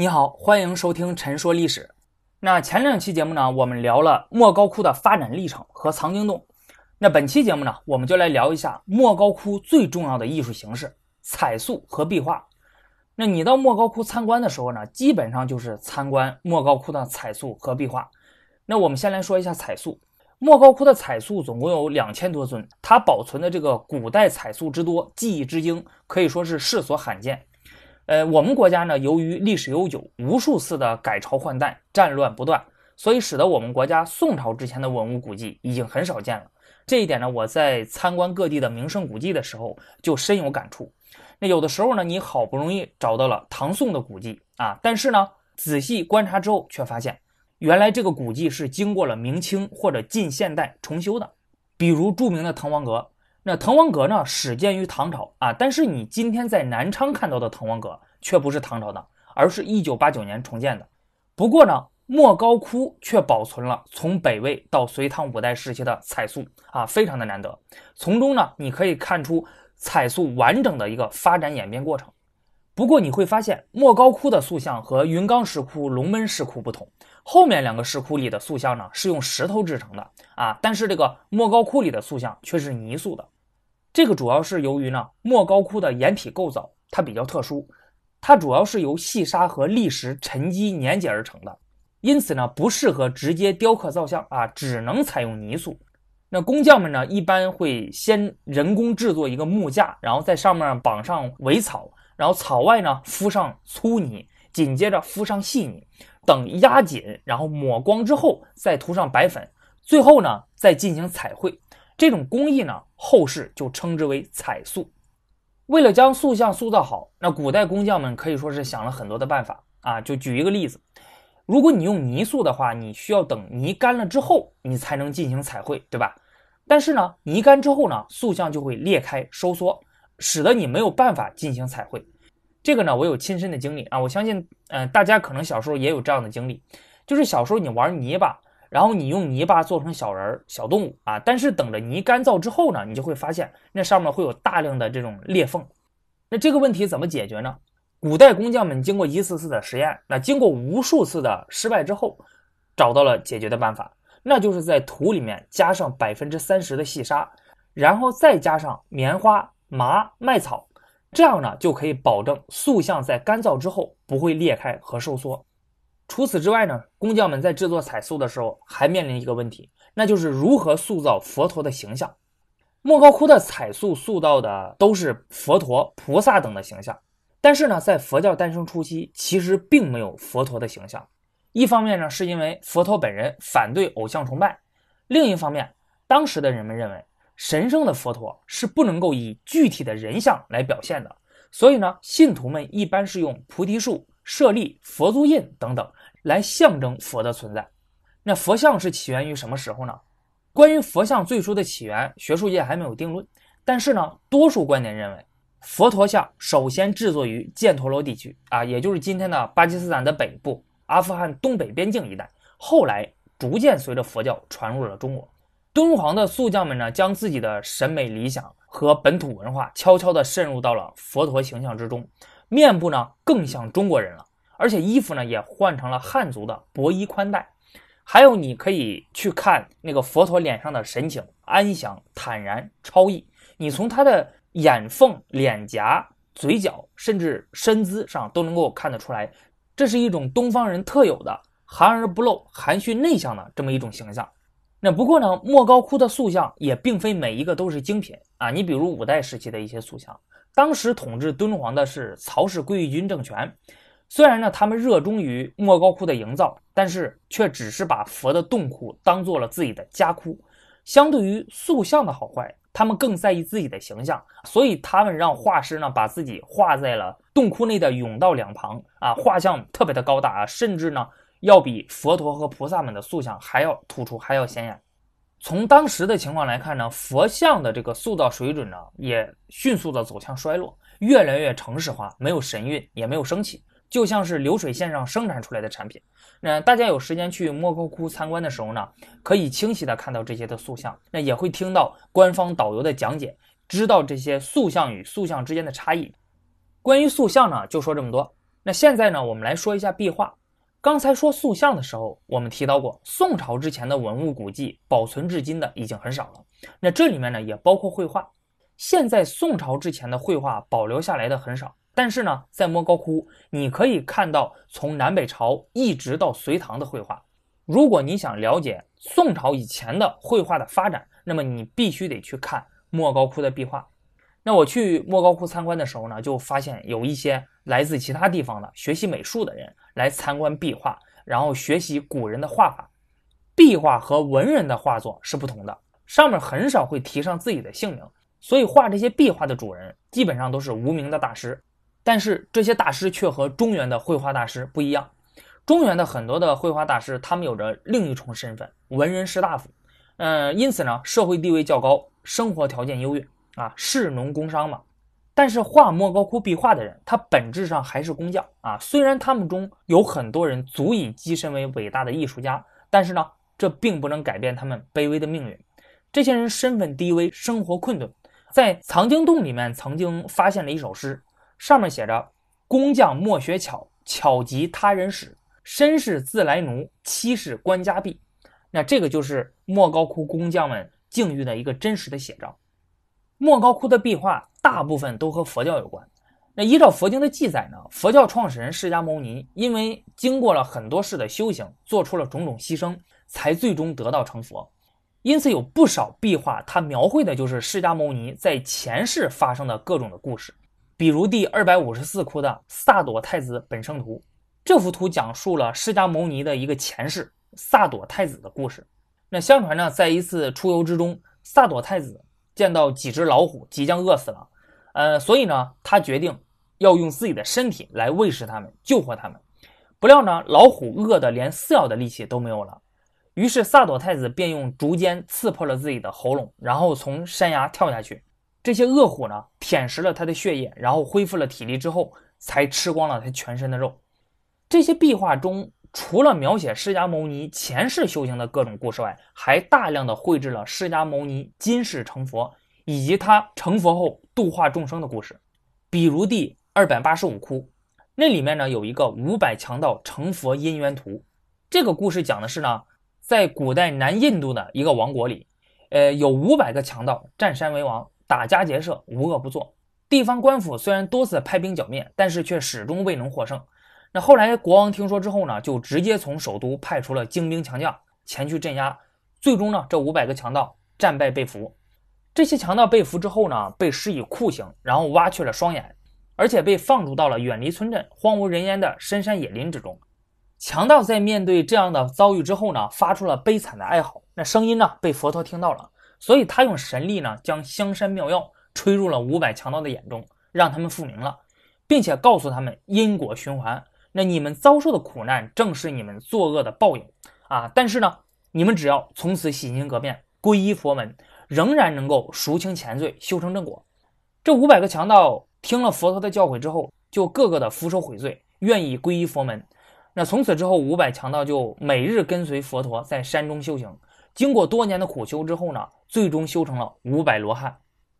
你好，欢迎收听《陈说历史》。那前两期节目呢，我们聊了莫高窟的发展历程和藏经洞。那本期节目呢，我们就来聊一下莫高窟最重要的艺术形式——彩塑和壁画。那你到莫高窟参观的时候呢，基本上就是参观莫高窟的彩塑和壁画。那我们先来说一下彩塑。莫高窟的彩塑总共有两千多尊，它保存的这个古代彩塑之多，技艺之精，可以说是世所罕见。呃，我们国家呢，由于历史悠久，无数次的改朝换代，战乱不断，所以使得我们国家宋朝之前的文物古迹已经很少见了。这一点呢，我在参观各地的名胜古迹的时候就深有感触。那有的时候呢，你好不容易找到了唐宋的古迹啊，但是呢，仔细观察之后却发现，原来这个古迹是经过了明清或者近现代重修的。比如著名的滕王阁。那滕王阁呢，始建于唐朝啊，但是你今天在南昌看到的滕王阁却不是唐朝的，而是一九八九年重建的。不过呢，莫高窟却保存了从北魏到隋唐五代时期的彩塑啊，非常的难得。从中呢，你可以看出彩塑完整的一个发展演变过程。不过你会发现，莫高窟的塑像和云冈石窟、龙门石窟不同。后面两个石窟里的塑像呢，是用石头制成的啊，但是这个莫高窟里的塑像却是泥塑的。这个主要是由于呢，莫高窟的岩体构造它比较特殊，它主要是由细沙和砾石沉积粘结而成的，因此呢不适合直接雕刻造像啊，只能采用泥塑。那工匠们呢一般会先人工制作一个木架，然后在上面绑上苇草，然后草外呢敷上粗泥，紧接着敷上细泥，等压紧，然后抹光之后再涂上白粉，最后呢再进行彩绘。这种工艺呢，后世就称之为彩塑。为了将塑像塑造好，那古代工匠们可以说是想了很多的办法啊。就举一个例子，如果你用泥塑的话，你需要等泥干了之后，你才能进行彩绘，对吧？但是呢，泥干之后呢，塑像就会裂开收缩，使得你没有办法进行彩绘。这个呢，我有亲身的经历啊。我相信，嗯，大家可能小时候也有这样的经历，就是小时候你玩泥巴。然后你用泥巴做成小人儿、小动物啊，但是等着泥干燥之后呢，你就会发现那上面会有大量的这种裂缝。那这个问题怎么解决呢？古代工匠们经过一次次的实验，那经过无数次的失败之后，找到了解决的办法，那就是在土里面加上百分之三十的细沙，然后再加上棉花、麻、麦草，这样呢就可以保证塑像在干燥之后不会裂开和收缩。除此之外呢，工匠们在制作彩塑的时候还面临一个问题，那就是如何塑造佛陀的形象。莫高窟的彩塑塑造的都是佛陀、菩萨等的形象，但是呢，在佛教诞生初期，其实并没有佛陀的形象。一方面呢，是因为佛陀本人反对偶像崇拜；另一方面，当时的人们认为神圣的佛陀是不能够以具体的人像来表现的，所以呢，信徒们一般是用菩提树。舍利、佛足印等等，来象征佛的存在。那佛像是起源于什么时候呢？关于佛像最初的起源，学术界还没有定论。但是呢，多数观点认为，佛陀像首先制作于犍陀罗地区啊，也就是今天的巴基斯坦的北部、阿富汗东北边境一带。后来逐渐随着佛教传入了中国。敦煌的塑匠们呢，将自己的审美理想和本土文化悄悄地渗入到了佛陀形象之中。面部呢更像中国人了，而且衣服呢也换成了汉族的薄衣宽带。还有，你可以去看那个佛陀脸上的神情，安详、坦然、超逸。你从他的眼缝、脸颊、嘴角，甚至身姿上都能够看得出来，这是一种东方人特有的含而不露、含蓄内向的这么一种形象。那不过呢，莫高窟的塑像也并非每一个都是精品啊。你比如五代时期的一些塑像。当时统治敦煌的是曹氏归义军政权，虽然呢他们热衷于莫高窟的营造，但是却只是把佛的洞窟当做了自己的家窟。相对于塑像的好坏，他们更在意自己的形象，所以他们让画师呢把自己画在了洞窟内的甬道两旁啊，画像特别的高大啊，甚至呢要比佛陀和菩萨们的塑像还要突出，还要显眼。从当时的情况来看呢，佛像的这个塑造水准呢，也迅速的走向衰落，越来越城市化，没有神韵，也没有生气，就像是流水线上生产出来的产品。那大家有时间去莫高窟参观的时候呢，可以清晰的看到这些的塑像，那也会听到官方导游的讲解，知道这些塑像与塑像之间的差异。关于塑像呢，就说这么多。那现在呢，我们来说一下壁画。刚才说塑像的时候，我们提到过，宋朝之前的文物古迹保存至今的已经很少了。那这里面呢，也包括绘画。现在宋朝之前的绘画保留下来的很少，但是呢，在莫高窟你可以看到从南北朝一直到隋唐的绘画。如果你想了解宋朝以前的绘画的发展，那么你必须得去看莫高窟的壁画。那我去莫高窟参观的时候呢，就发现有一些来自其他地方的学习美术的人来参观壁画，然后学习古人的画法。壁画和文人的画作是不同的，上面很少会提上自己的姓名。所以画这些壁画的主人基本上都是无名的大师，但是这些大师却和中原的绘画大师不一样。中原的很多的绘画大师，他们有着另一重身份——文人士大夫。嗯，因此呢，社会地位较高，生活条件优越啊，士农工商嘛。但是画莫高窟壁画的人，他本质上还是工匠啊。虽然他们中有很多人足以跻身为伟大的艺术家，但是呢，这并不能改变他们卑微的命运。这些人身份低微，生活困顿。在藏经洞里面曾经发现了一首诗，上面写着：“工匠莫学巧，巧即他人使。身是自来奴，妻是官家婢。”那这个就是莫高窟工匠们境遇的一个真实的写照。莫高窟的壁画大部分都和佛教有关。那依照佛经的记载呢，佛教创始人释迦牟尼因为经过了很多世的修行，做出了种种牺牲，才最终得道成佛。因此，有不少壁画，它描绘的就是释迦牟尼在前世发生的各种的故事。比如第二百五十四窟的萨朵太子本生图，这幅图讲述了释迦牟尼的一个前世萨朵太子的故事。那相传呢，在一次出游之中，萨朵太子见到几只老虎即将饿死了，呃，所以呢，他决定要用自己的身体来喂食它们，救活它们。不料呢，老虎饿得连撕咬的力气都没有了。于是萨朵太子便用竹尖刺破了自己的喉咙，然后从山崖跳下去。这些恶虎呢，舔食了他的血液，然后恢复了体力之后，才吃光了他全身的肉。这些壁画中，除了描写释迦牟尼前世修行的各种故事外，还大量的绘制了释迦牟尼今世成佛以及他成佛后度化众生的故事。比如第二百八十五窟，那里面呢有一个五百强盗成佛因缘图。这个故事讲的是呢。在古代南印度的一个王国里，呃，有五百个强盗占山为王，打家劫舍，无恶不作。地方官府虽然多次派兵剿灭，但是却始终未能获胜。那后来国王听说之后呢，就直接从首都派出了精兵强将前去镇压。最终呢，这五百个强盗战败被俘。这些强盗被俘之后呢，被施以酷刑，然后挖去了双眼，而且被放逐到了远离村镇、荒无人烟的深山野林之中。强盗在面对这样的遭遇之后呢，发出了悲惨的哀嚎。那声音呢，被佛陀听到了，所以他用神力呢，将香山妙药吹入了五百强盗的眼中，让他们复明了，并且告诉他们因果循环。那你们遭受的苦难，正是你们作恶的报应啊！但是呢，你们只要从此洗心革面，皈依佛门，仍然能够赎清前罪，修成正果。这五百个强盗听了佛陀的教诲之后，就个个的俯首悔罪，愿意皈依佛门。那从此之后，五百强盗就每日跟随佛陀在山中修行。经过多年的苦修之后呢，最终修成了五百罗汉。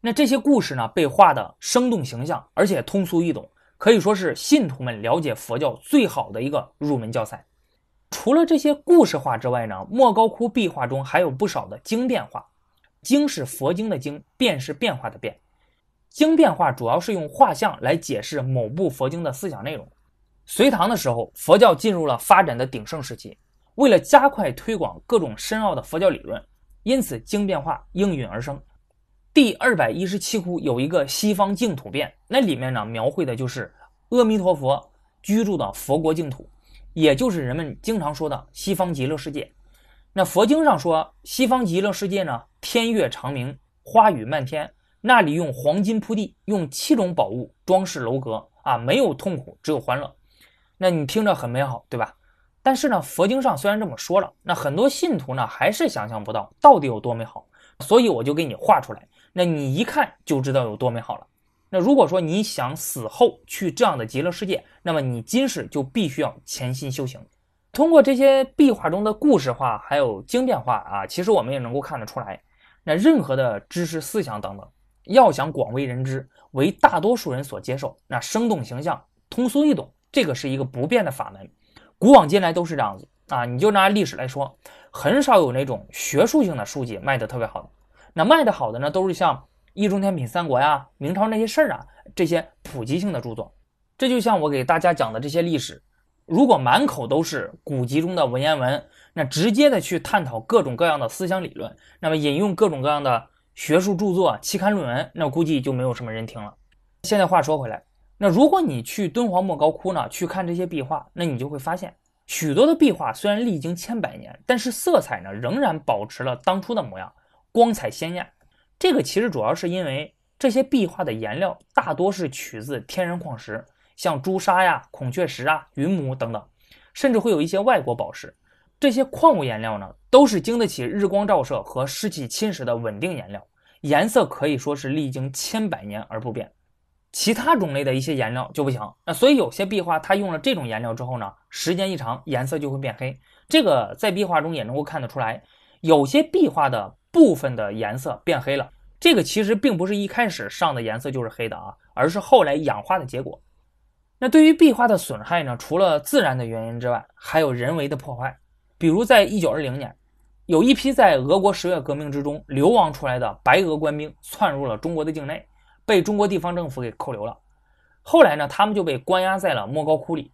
那这些故事呢，被画的生动形象，而且通俗易懂，可以说是信徒们了解佛教最好的一个入门教材。除了这些故事画之外呢，莫高窟壁画中还有不少的经变画。经是佛经的经，变是变化的变。经变画主要是用画像来解释某部佛经的思想内容。隋唐的时候，佛教进入了发展的鼎盛时期。为了加快推广各种深奥的佛教理论，因此经变化应运而生。第二百一十七窟有一个西方净土变，那里面呢描绘的就是阿弥陀佛居住的佛国净土，也就是人们经常说的西方极乐世界。那佛经上说，西方极乐世界呢，天月长明，花雨漫天，那里用黄金铺地，用七种宝物装饰楼阁啊，没有痛苦，只有欢乐。那你听着很美好，对吧？但是呢，佛经上虽然这么说了，那很多信徒呢还是想象不到到底有多美好，所以我就给你画出来，那你一看就知道有多美好了。那如果说你想死后去这样的极乐世界，那么你今世就必须要潜心修行。通过这些壁画中的故事画还有经变画啊，其实我们也能够看得出来，那任何的知识思想等等，要想广为人知，为大多数人所接受，那生动形象、通俗易懂。这个是一个不变的法门，古往今来都是这样子啊。你就拿历史来说，很少有那种学术性的书籍卖的特别好的，那卖的好的呢，都是像《易中天品三国》呀、明朝那些事儿啊这些普及性的著作。这就像我给大家讲的这些历史，如果满口都是古籍中的文言文，那直接的去探讨各种各样的思想理论，那么引用各种各样的学术著作、期刊论文，那估计就没有什么人听了。现在话说回来。那如果你去敦煌莫高窟呢，去看这些壁画，那你就会发现，许多的壁画虽然历经千百年，但是色彩呢仍然保持了当初的模样，光彩鲜艳。这个其实主要是因为这些壁画的颜料大多是取自天然矿石，像朱砂呀、孔雀石啊、云母等等，甚至会有一些外国宝石。这些矿物颜料呢，都是经得起日光照射和湿气侵蚀的稳定颜料，颜色可以说是历经千百年而不变。其他种类的一些颜料就不行，那所以有些壁画它用了这种颜料之后呢，时间一长颜色就会变黑。这个在壁画中也能够看得出来，有些壁画的部分的颜色变黑了。这个其实并不是一开始上的颜色就是黑的啊，而是后来氧化的结果。那对于壁画的损害呢，除了自然的原因之外，还有人为的破坏。比如在一九二零年，有一批在俄国十月革命之中流亡出来的白俄官兵窜入了中国的境内。被中国地方政府给扣留了，后来呢，他们就被关押在了莫高窟里。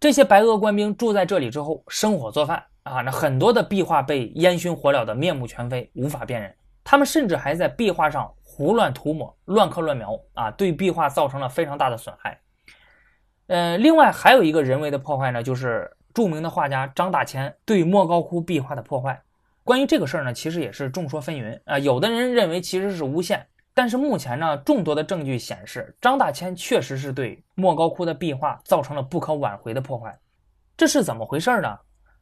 这些白俄官兵住在这里之后，生火做饭啊，那很多的壁画被烟熏火燎的面目全非，无法辨认。他们甚至还在壁画上胡乱涂抹、乱刻乱描啊，对壁画造成了非常大的损害。呃，另外还有一个人为的破坏呢，就是著名的画家张大千对莫高窟壁画的破坏。关于这个事儿呢，其实也是众说纷纭啊，有的人认为其实是诬陷。但是目前呢，众多的证据显示，张大千确实是对莫高窟的壁画造成了不可挽回的破坏。这是怎么回事呢？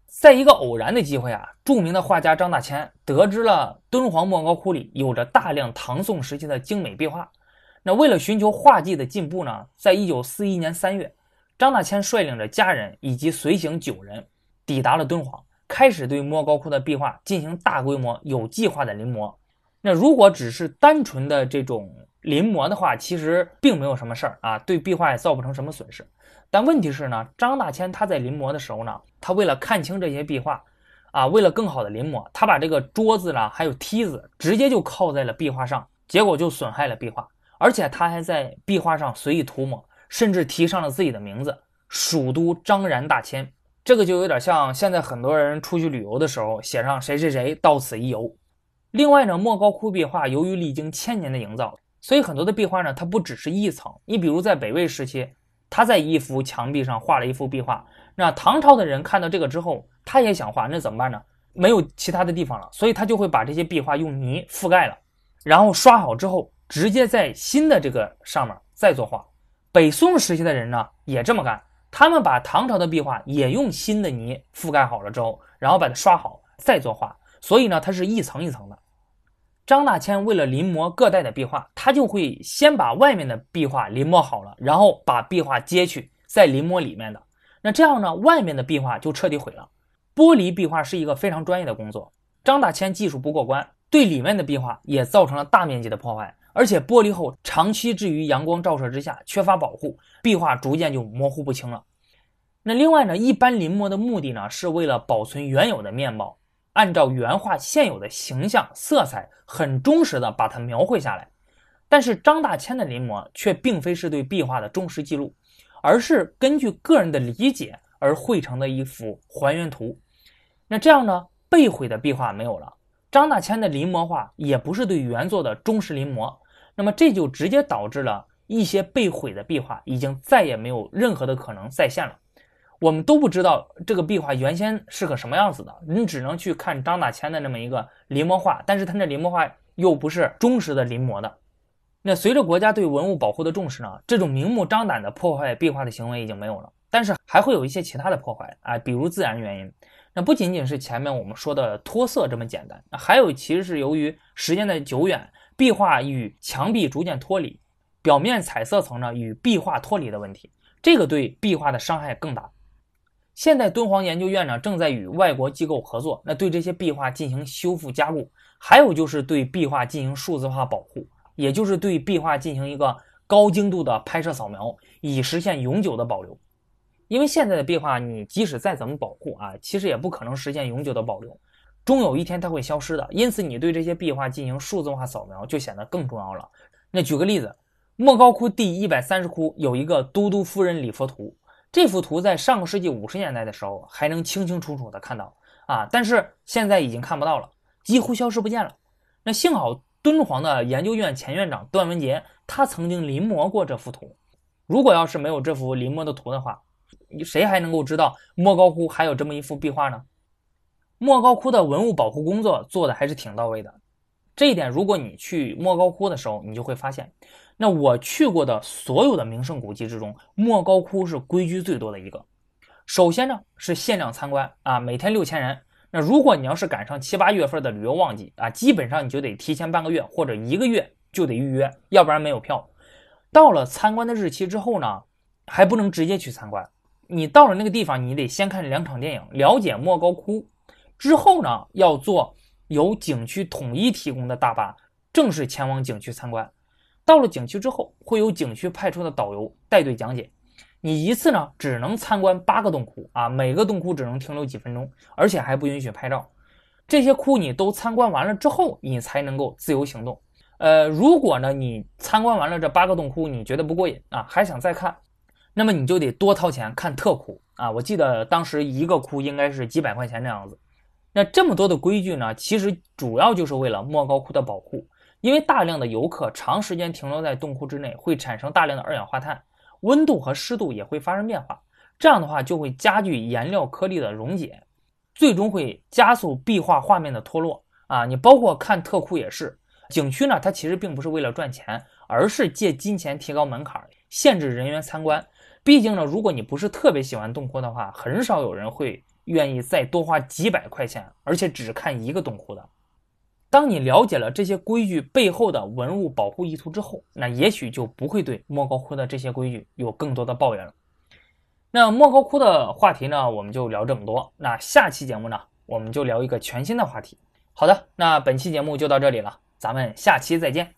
在一个偶然的机会啊，著名的画家张大千得知了敦煌莫高窟里有着大量唐宋时期的精美壁画。那为了寻求画技的进步呢，在一九四一年三月，张大千率领着家人以及随行九人抵达了敦煌，开始对莫高窟的壁画进行大规模、有计划的临摹。那如果只是单纯的这种临摹的话，其实并没有什么事儿啊，对壁画也造不成什么损失。但问题是呢，张大千他在临摹的时候呢，他为了看清这些壁画，啊，为了更好的临摹，他把这个桌子啦，还有梯子直接就靠在了壁画上，结果就损害了壁画。而且他还在壁画上随意涂抹，甚至提上了自己的名字“蜀都张然大千”，这个就有点像现在很多人出去旅游的时候写上谁谁谁到此一游。另外呢，莫高窟壁画由于历经千年的营造，所以很多的壁画呢，它不只是一层。你比如在北魏时期，他在一幅墙壁上画了一幅壁画，那唐朝的人看到这个之后，他也想画，那怎么办呢？没有其他的地方了，所以他就会把这些壁画用泥覆盖了，然后刷好之后，直接在新的这个上面再作画。北宋时期的人呢，也这么干，他们把唐朝的壁画也用新的泥覆盖好了之后，然后把它刷好再作画，所以呢，它是一层一层的。张大千为了临摹各代的壁画，他就会先把外面的壁画临摹好了，然后把壁画揭去，再临摹里面的。那这样呢，外面的壁画就彻底毁了。剥离壁画是一个非常专业的工作，张大千技术不过关，对里面的壁画也造成了大面积的破坏。而且剥离后长期置于阳光照射之下，缺乏保护，壁画逐渐就模糊不清了。那另外呢，一般临摹的目的呢，是为了保存原有的面貌。按照原画现有的形象、色彩，很忠实的把它描绘下来。但是张大千的临摹却并非是对壁画的忠实记录，而是根据个人的理解而绘成的一幅还原图。那这样呢，被毁的壁画没有了，张大千的临摹画也不是对原作的忠实临摹。那么这就直接导致了一些被毁的壁画已经再也没有任何的可能再现了。我们都不知道这个壁画原先是个什么样子的，你只能去看张大千的那么一个临摹画，但是他那临摹画又不是忠实的临摹的。那随着国家对文物保护的重视呢，这种明目张胆的破坏壁画的行为已经没有了，但是还会有一些其他的破坏啊，比如自然原因。那不仅仅是前面我们说的脱色这么简单，还有其实是由于时间的久远，壁画与墙壁逐渐脱离，表面彩色层呢与壁画脱离的问题，这个对壁画的伤害更大。现在敦煌研究院呢正在与外国机构合作，那对这些壁画进行修复加固，还有就是对壁画进行数字化保护，也就是对壁画进行一个高精度的拍摄扫描，以实现永久的保留。因为现在的壁画，你即使再怎么保护啊，其实也不可能实现永久的保留，终有一天它会消失的。因此，你对这些壁画进行数字化扫描就显得更重要了。那举个例子，莫高窟第一百三十窟有一个都督夫人礼佛图，这幅图在上个世纪五十年代的时候还能清清楚楚的看到啊，但是现在已经看不到了，几乎消失不见了。那幸好敦煌的研究院前院长段文杰，他曾经临摹过这幅图。如果要是没有这幅临摹的图的话，谁还能够知道莫高窟还有这么一幅壁画呢？莫高窟的文物保护工作做的还是挺到位的。这一点，如果你去莫高窟的时候，你就会发现，那我去过的所有的名胜古迹之中，莫高窟是规矩最多的一个。首先呢，是限量参观啊，每天六千人。那如果你要是赶上七八月份的旅游旺季啊，基本上你就得提前半个月或者一个月就得预约，要不然没有票。到了参观的日期之后呢，还不能直接去参观。你到了那个地方，你得先看两场电影，了解莫高窟，之后呢，要坐由景区统一提供的大巴，正式前往景区参观。到了景区之后，会有景区派出的导游带队讲解。你一次呢，只能参观八个洞窟啊，每个洞窟只能停留几分钟，而且还不允许拍照。这些窟你都参观完了之后，你才能够自由行动。呃，如果呢，你参观完了这八个洞窟，你觉得不过瘾啊，还想再看？那么你就得多掏钱看特窟啊！我记得当时一个窟应该是几百块钱这样子。那这么多的规矩呢，其实主要就是为了莫高窟的保护。因为大量的游客长时间停留在洞窟之内，会产生大量的二氧化碳，温度和湿度也会发生变化。这样的话就会加剧颜料颗粒的溶解，最终会加速壁画画面的脱落啊！你包括看特窟也是，景区呢，它其实并不是为了赚钱，而是借金钱提高门槛，限制人员参观。毕竟呢，如果你不是特别喜欢洞窟的话，很少有人会愿意再多花几百块钱，而且只看一个洞窟的。当你了解了这些规矩背后的文物保护意图之后，那也许就不会对莫高窟的这些规矩有更多的抱怨了。那莫高窟的话题呢，我们就聊这么多。那下期节目呢，我们就聊一个全新的话题。好的，那本期节目就到这里了，咱们下期再见。